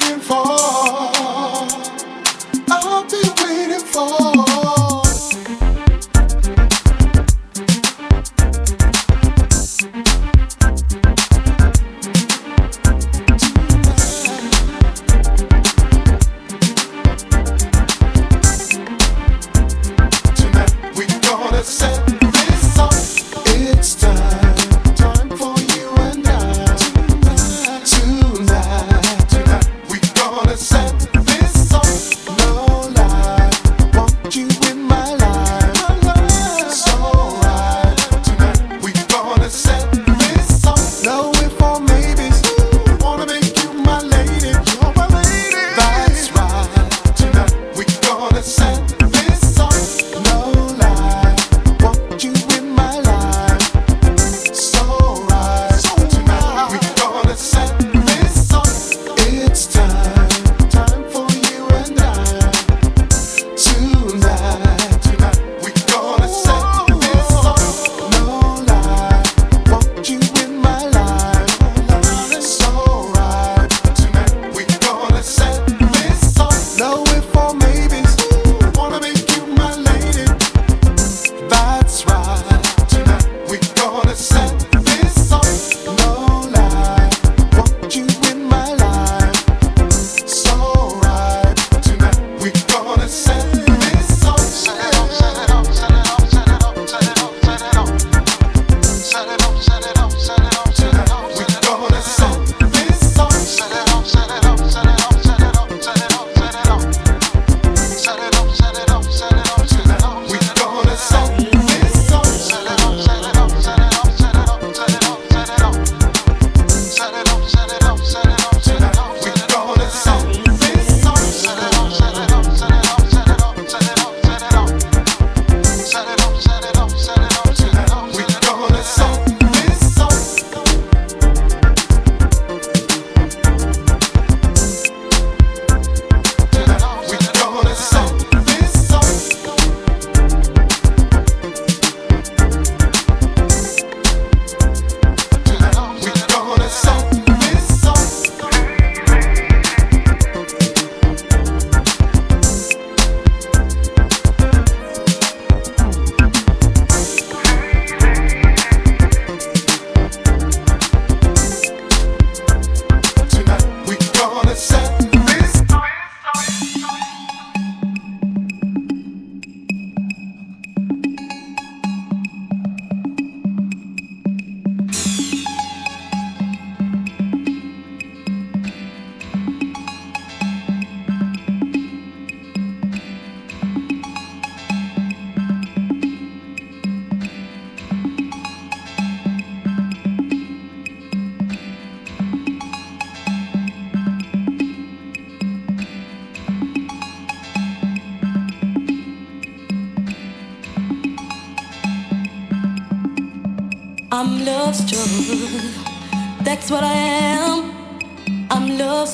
waiting for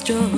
I'm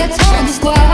400 d'histoire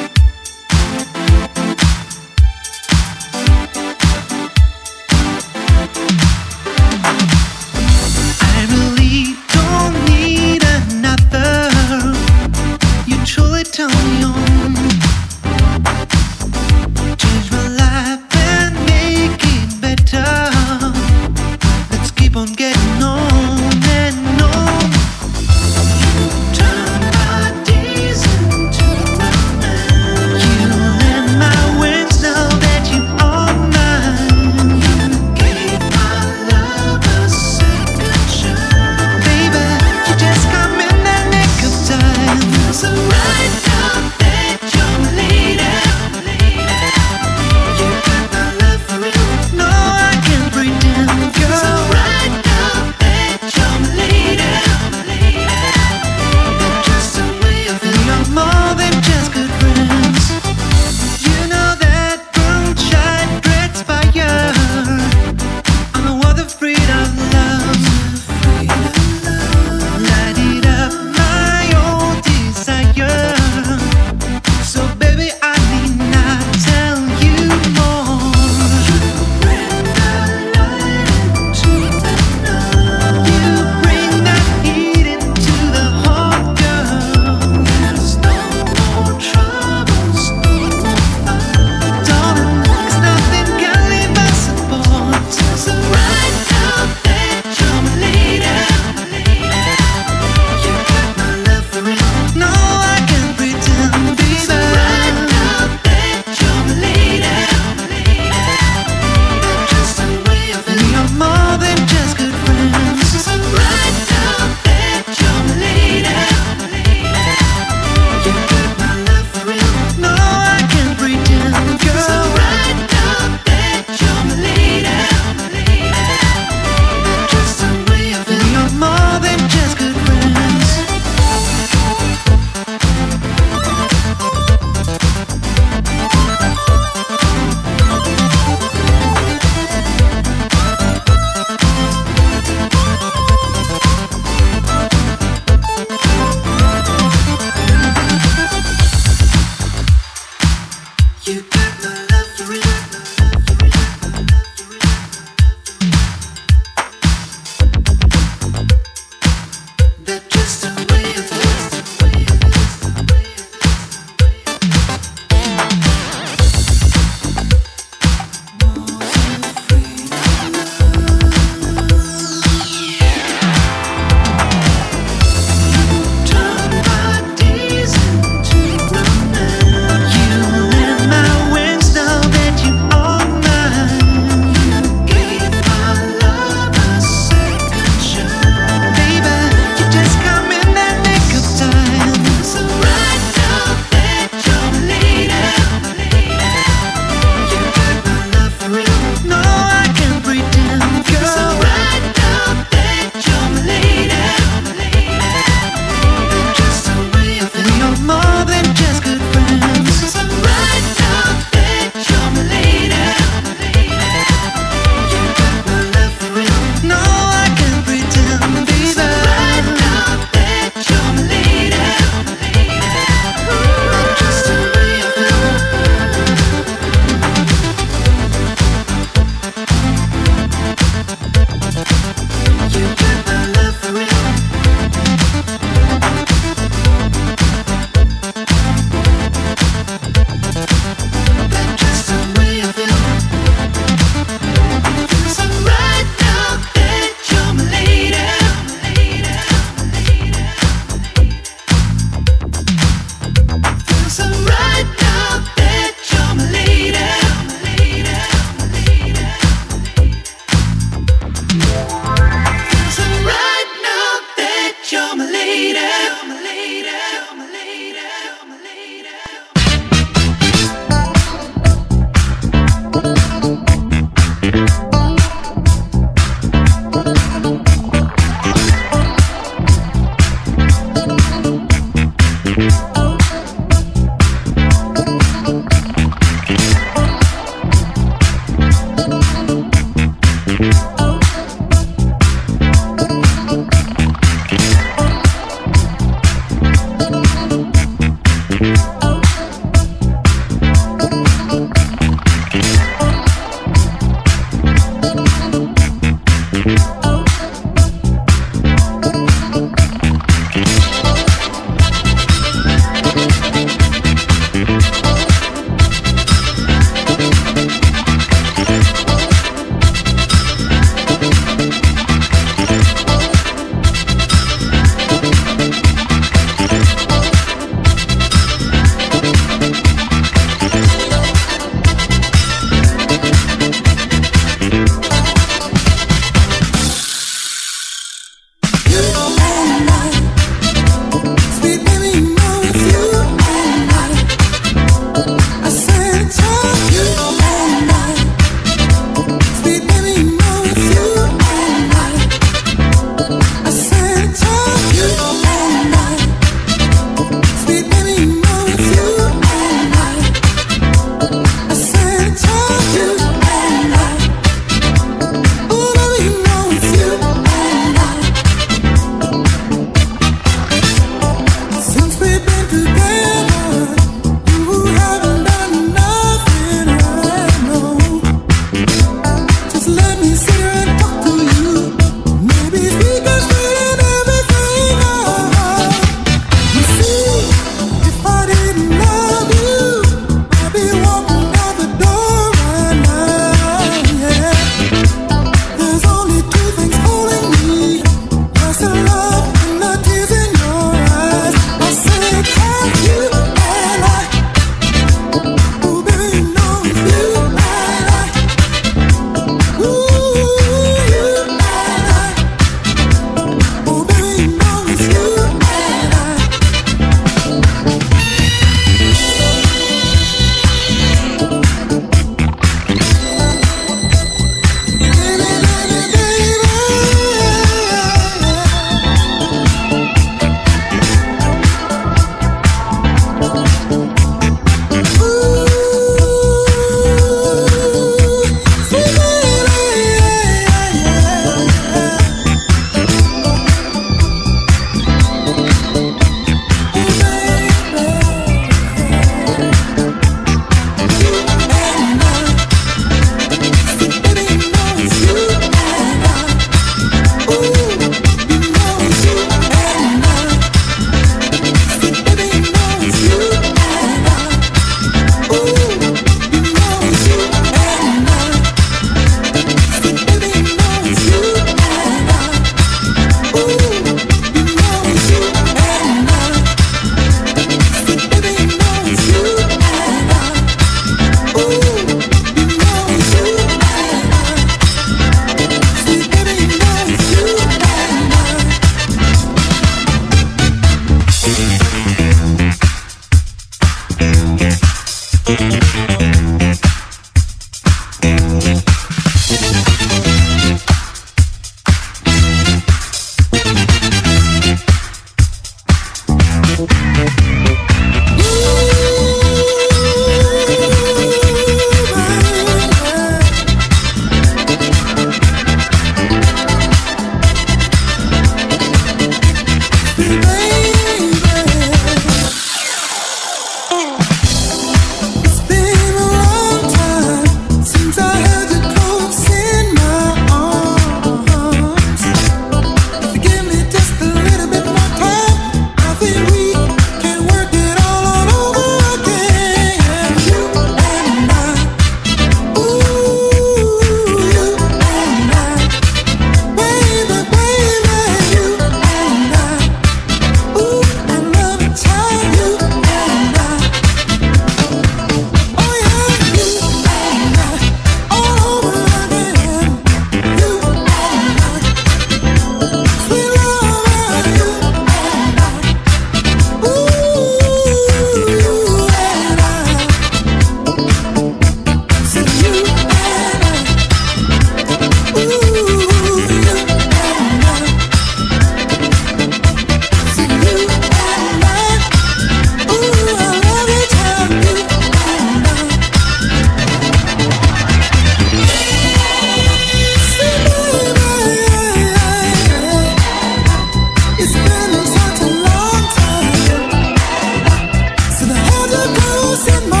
hacemos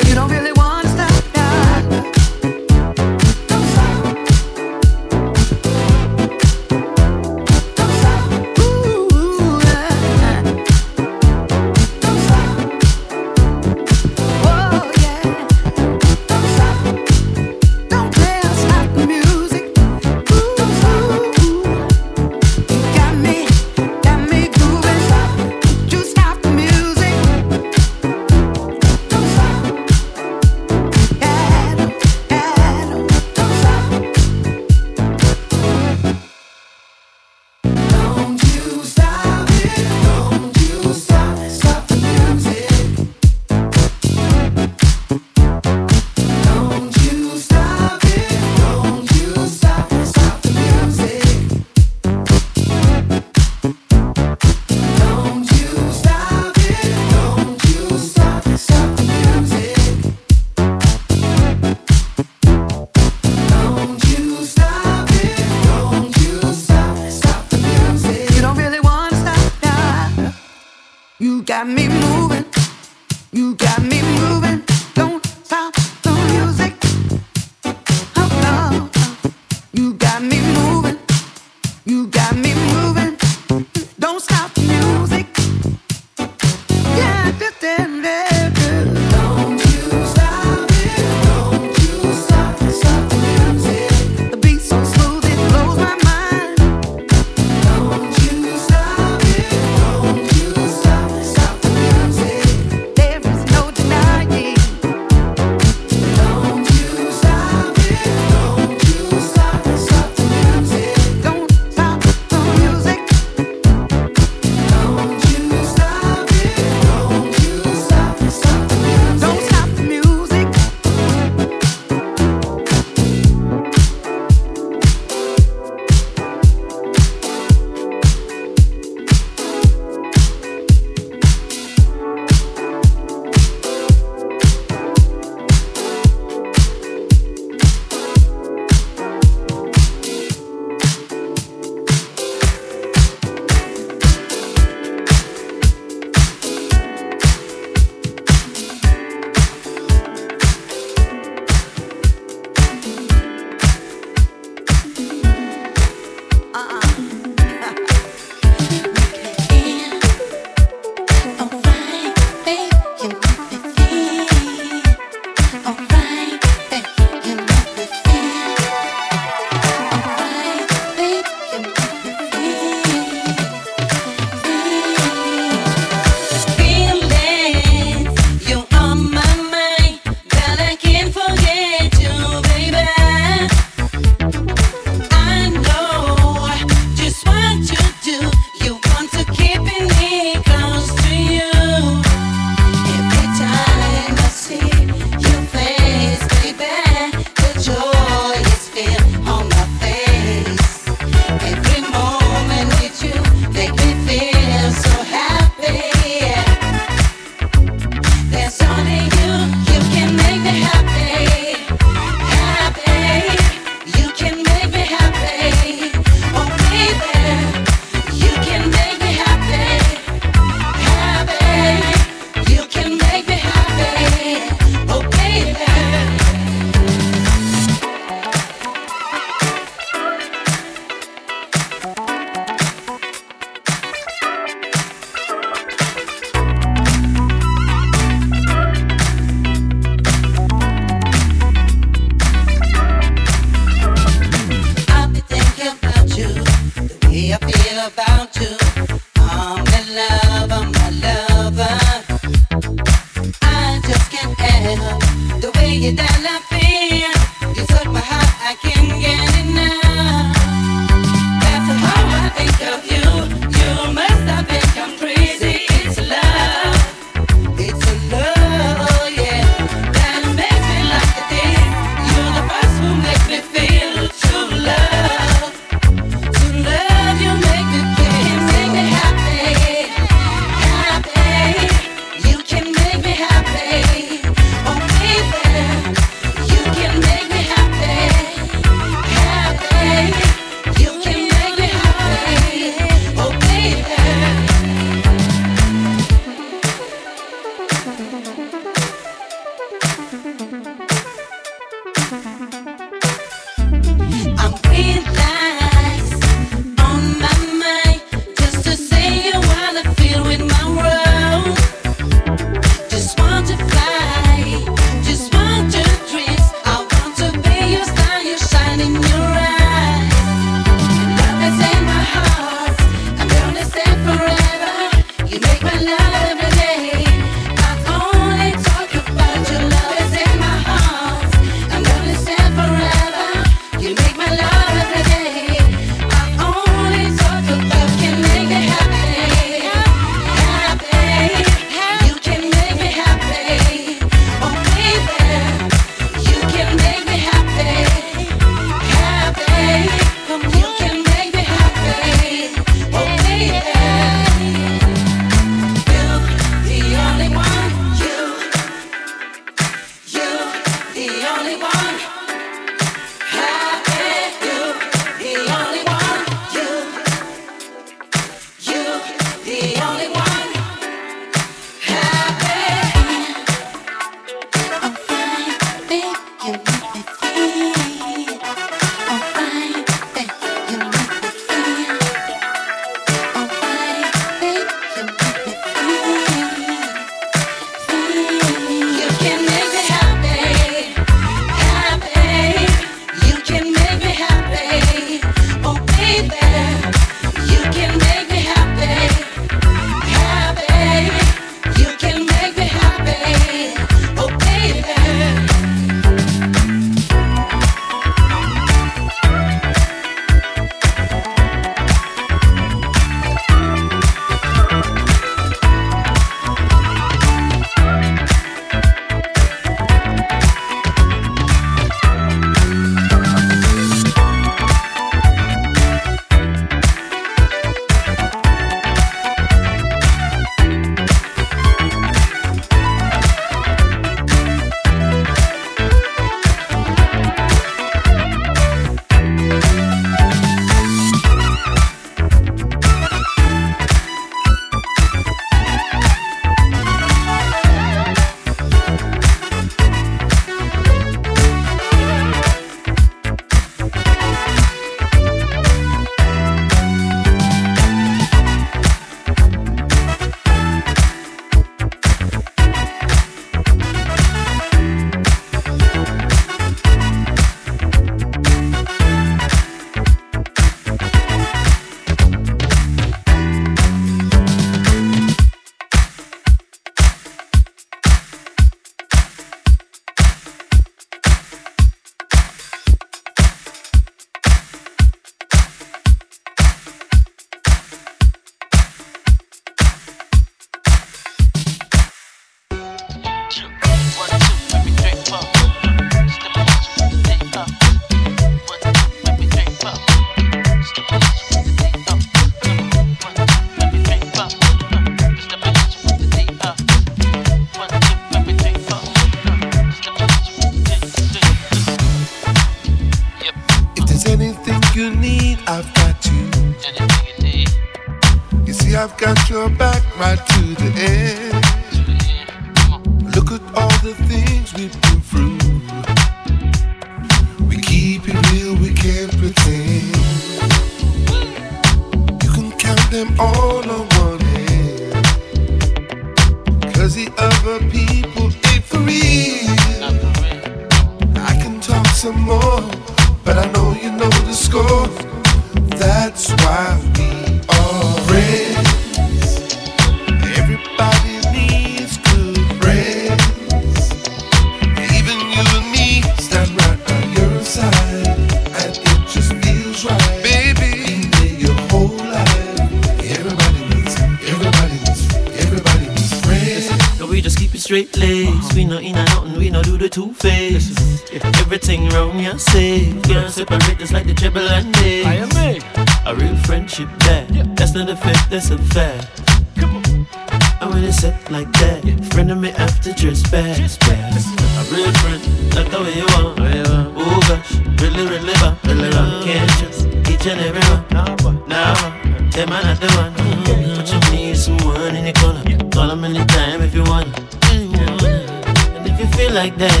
Now, never. Them man at the one. Mm-hmm. Put your knees in one in the color. Call them anytime if you wanna, And if you feel like that,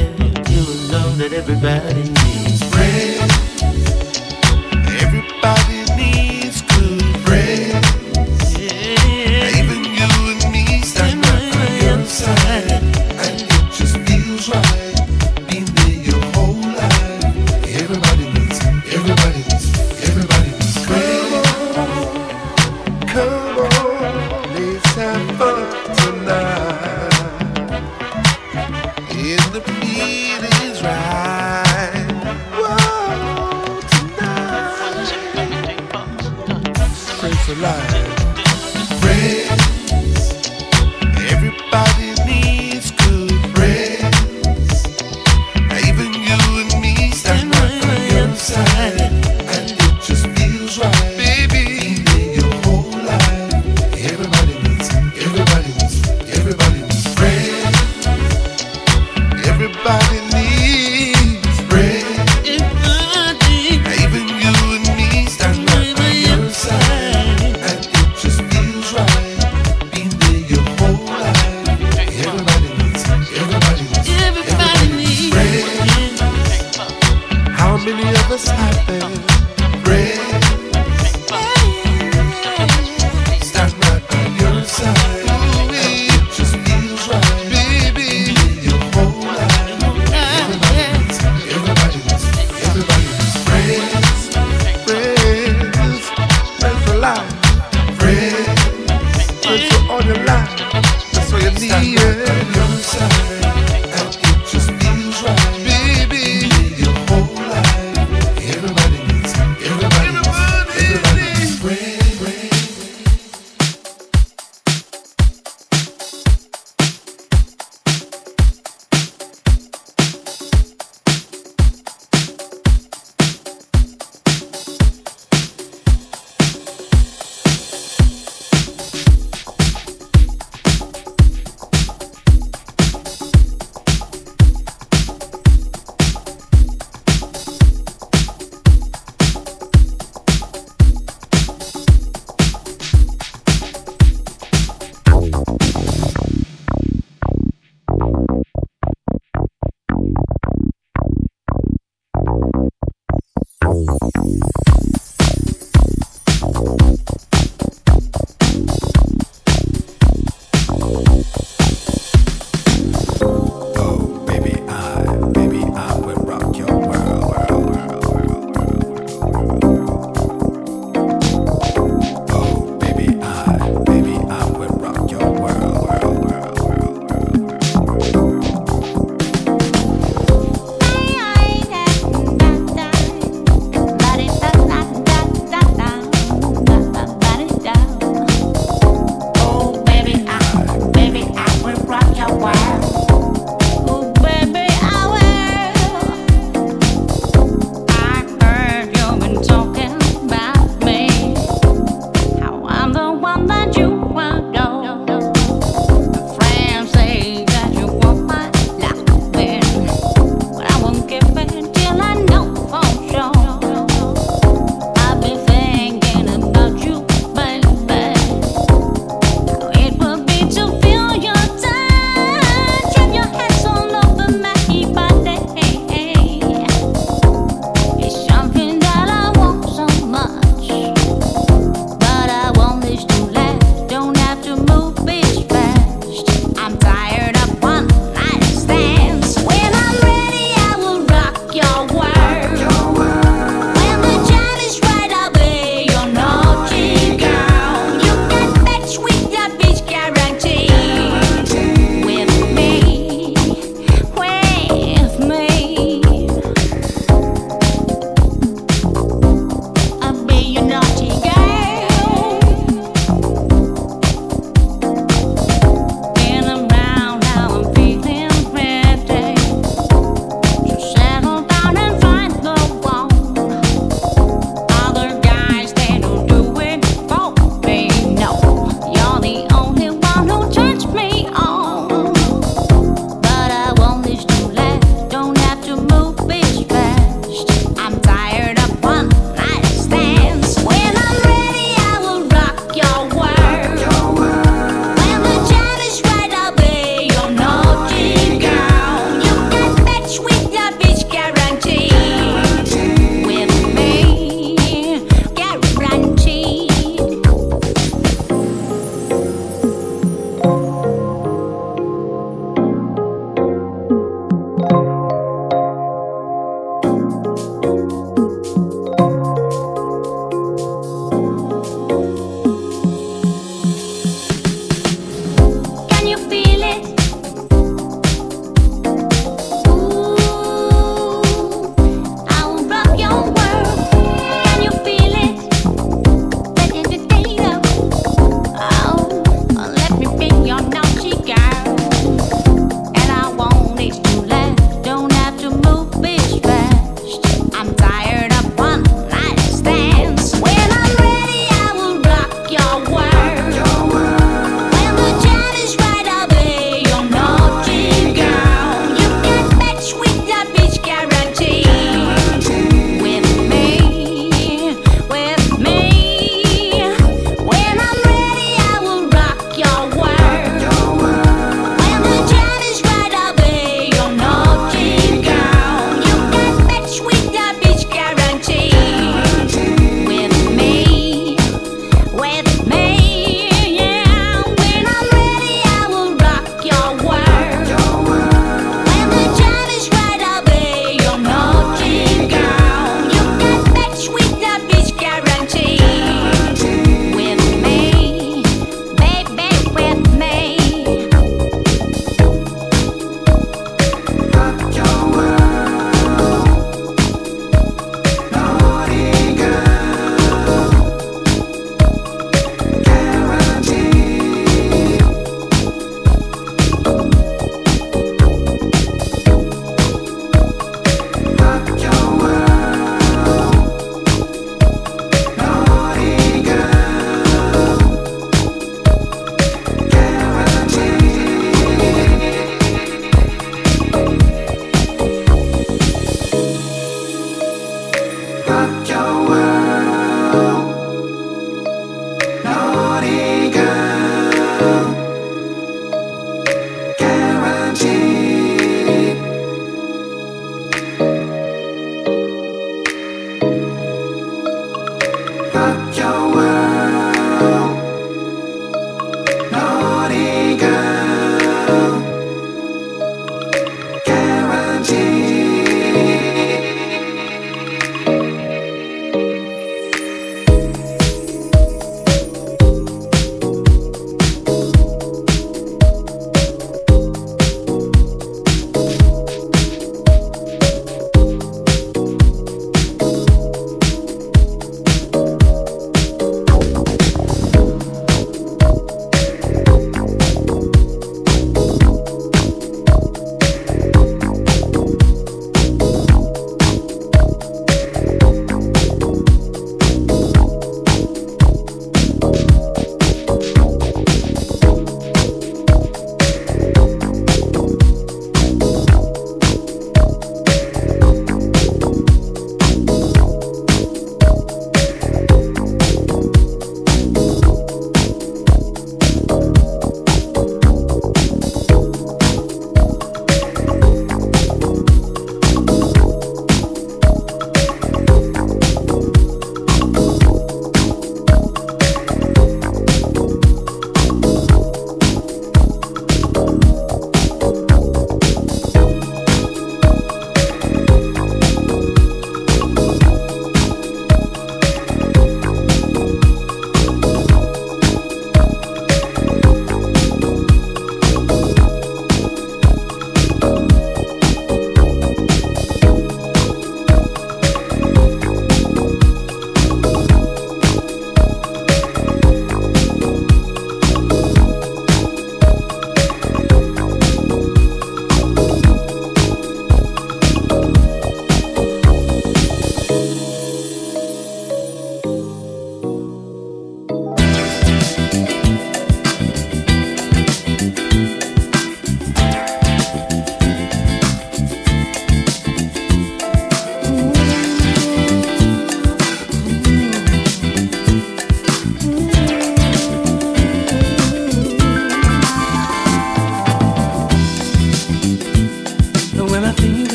you know that everybody needs friends. Everybody.